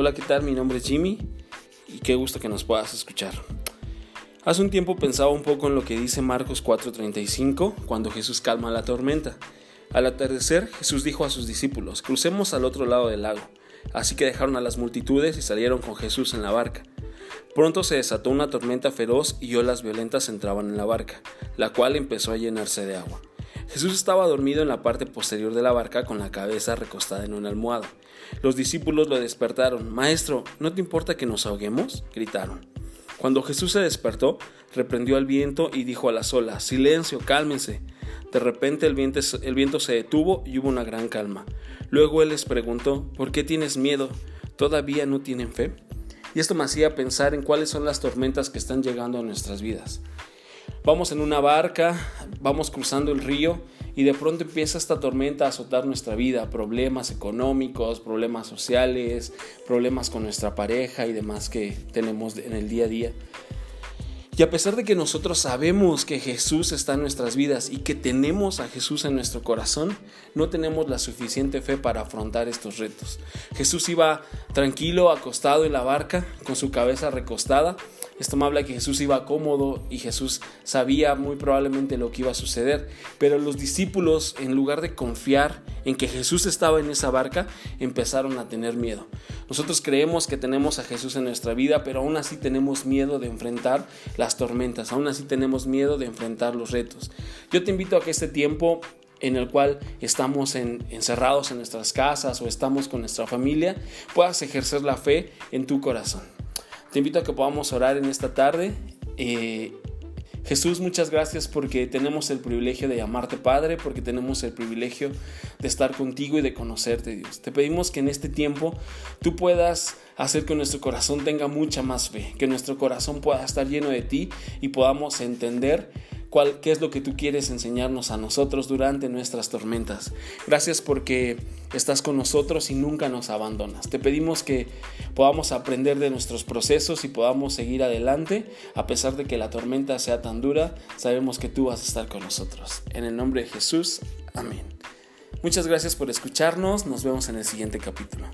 Hola, ¿qué tal? Mi nombre es Jimmy y qué gusto que nos puedas escuchar. Hace un tiempo pensaba un poco en lo que dice Marcos 4:35 cuando Jesús calma la tormenta. Al atardecer, Jesús dijo a sus discípulos, crucemos al otro lado del lago. Así que dejaron a las multitudes y salieron con Jesús en la barca. Pronto se desató una tormenta feroz y olas violentas entraban en la barca, la cual empezó a llenarse de agua. Jesús estaba dormido en la parte posterior de la barca con la cabeza recostada en una almohada. Los discípulos lo despertaron. Maestro, ¿no te importa que nos ahoguemos? gritaron. Cuando Jesús se despertó, reprendió al viento y dijo a las olas, Silencio, cálmense. De repente el viento, el viento se detuvo y hubo una gran calma. Luego él les preguntó, ¿por qué tienes miedo? ¿Todavía no tienen fe? Y esto me hacía pensar en cuáles son las tormentas que están llegando a nuestras vidas. Vamos en una barca, vamos cruzando el río y de pronto empieza esta tormenta a azotar nuestra vida, problemas económicos, problemas sociales, problemas con nuestra pareja y demás que tenemos en el día a día. Y a pesar de que nosotros sabemos que Jesús está en nuestras vidas y que tenemos a Jesús en nuestro corazón, no tenemos la suficiente fe para afrontar estos retos. Jesús iba tranquilo, acostado en la barca, con su cabeza recostada. Esto me habla que Jesús iba cómodo y Jesús sabía muy probablemente lo que iba a suceder. Pero los discípulos, en lugar de confiar en que Jesús estaba en esa barca, empezaron a tener miedo. Nosotros creemos que tenemos a Jesús en nuestra vida, pero aún así tenemos miedo de enfrentar las tormentas, aún así tenemos miedo de enfrentar los retos. Yo te invito a que este tiempo en el cual estamos encerrados en nuestras casas o estamos con nuestra familia, puedas ejercer la fe en tu corazón. Te invito a que podamos orar en esta tarde. Eh, Jesús, muchas gracias porque tenemos el privilegio de llamarte Padre, porque tenemos el privilegio de estar contigo y de conocerte, Dios. Te pedimos que en este tiempo tú puedas hacer que nuestro corazón tenga mucha más fe, que nuestro corazón pueda estar lleno de ti y podamos entender cuál, qué es lo que tú quieres enseñarnos a nosotros durante nuestras tormentas. Gracias porque estás con nosotros y nunca nos abandonas. Te pedimos que podamos aprender de nuestros procesos y podamos seguir adelante a pesar de que la tormenta sea tan dura. Sabemos que tú vas a estar con nosotros. En el nombre de Jesús, amén. Muchas gracias por escucharnos. Nos vemos en el siguiente capítulo.